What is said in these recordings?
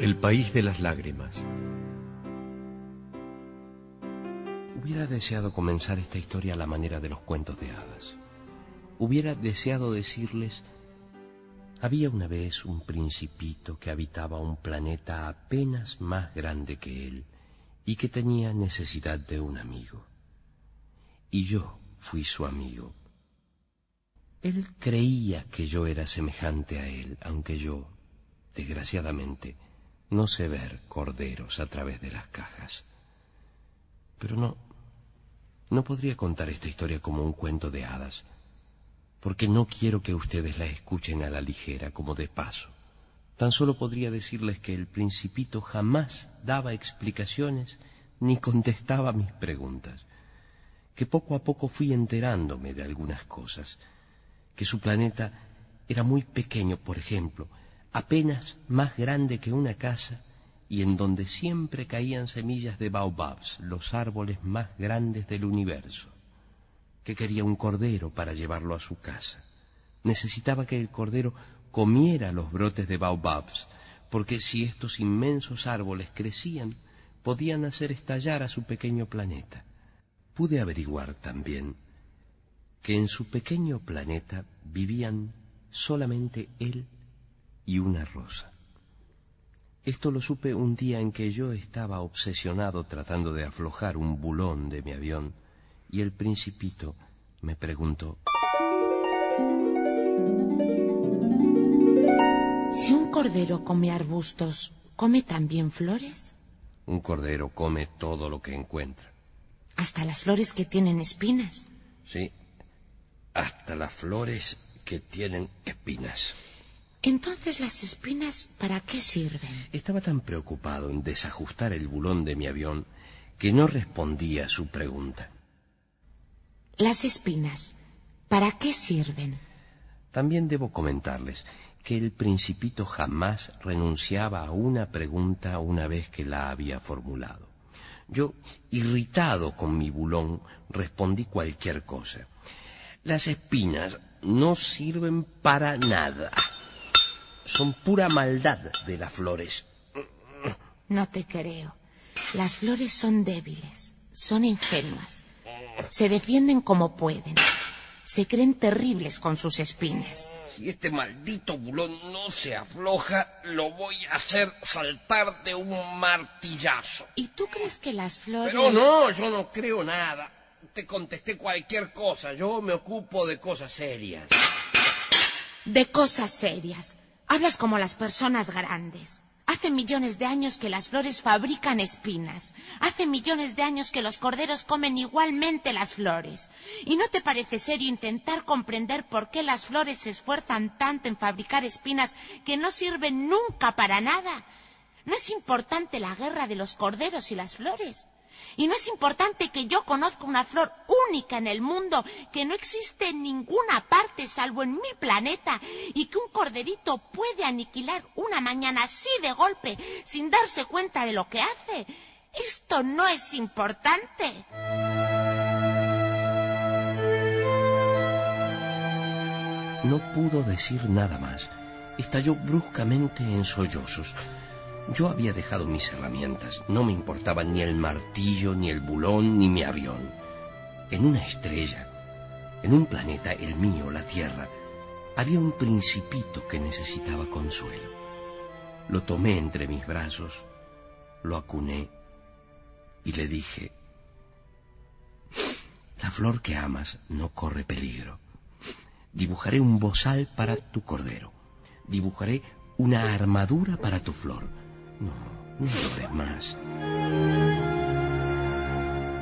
El país de las lágrimas. Hubiera deseado comenzar esta historia a la manera de los cuentos de hadas. Hubiera deseado decirles, había una vez un principito que habitaba un planeta apenas más grande que él y que tenía necesidad de un amigo. Y yo fui su amigo. Él creía que yo era semejante a él, aunque yo, desgraciadamente, no sé ver corderos a través de las cajas. Pero no, no podría contar esta historia como un cuento de hadas, porque no quiero que ustedes la escuchen a la ligera, como de paso. Tan solo podría decirles que el principito jamás daba explicaciones ni contestaba mis preguntas, que poco a poco fui enterándome de algunas cosas, que su planeta era muy pequeño, por ejemplo, apenas más grande que una casa y en donde siempre caían semillas de baobabs, los árboles más grandes del universo, que quería un cordero para llevarlo a su casa. Necesitaba que el cordero comiera los brotes de baobabs, porque si estos inmensos árboles crecían, podían hacer estallar a su pequeño planeta. Pude averiguar también que en su pequeño planeta vivían solamente él y una rosa. Esto lo supe un día en que yo estaba obsesionado tratando de aflojar un bulón de mi avión y el principito me preguntó Si un cordero come arbustos, ¿come también flores? Un cordero come todo lo que encuentra. Hasta las flores que tienen espinas. Sí, hasta las flores que tienen espinas. Entonces las espinas, ¿para qué sirven? Estaba tan preocupado en desajustar el bulón de mi avión que no respondía a su pregunta. Las espinas, ¿para qué sirven? También debo comentarles que el principito jamás renunciaba a una pregunta una vez que la había formulado. Yo, irritado con mi bulón, respondí cualquier cosa. Las espinas no sirven para nada son pura maldad de las flores. No te creo. Las flores son débiles, son ingenuas. Se defienden como pueden. Se creen terribles con sus espinas. Si este maldito bulón no se afloja, lo voy a hacer saltar de un martillazo. ¿Y tú crees que las flores... Pero no, yo no creo nada. Te contesté cualquier cosa. Yo me ocupo de cosas serias. De cosas serias. Hablas como las personas grandes. Hace millones de años que las flores fabrican espinas. Hace millones de años que los corderos comen igualmente las flores. ¿Y no te parece serio intentar comprender por qué las flores se esfuerzan tanto en fabricar espinas que no sirven nunca para nada? ¿No es importante la guerra de los corderos y las flores? Y no es importante que yo conozca una flor única en el mundo que no existe en ninguna parte salvo en mi planeta y que un corderito puede aniquilar una mañana así de golpe sin darse cuenta de lo que hace. Esto no es importante. No pudo decir nada más. Estalló bruscamente en sollozos. Yo había dejado mis herramientas. No me importaban ni el martillo, ni el bulón, ni mi avión. En una estrella, en un planeta, el mío, la Tierra, había un principito que necesitaba consuelo. Lo tomé entre mis brazos, lo acuné y le dije, la flor que amas no corre peligro. Dibujaré un bozal para tu cordero. Dibujaré una armadura para tu flor no, no más.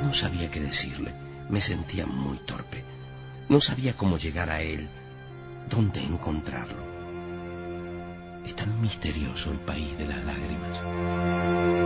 No sabía qué decirle. Me sentía muy torpe. No sabía cómo llegar a él, dónde encontrarlo. Es tan misterioso el país de las lágrimas.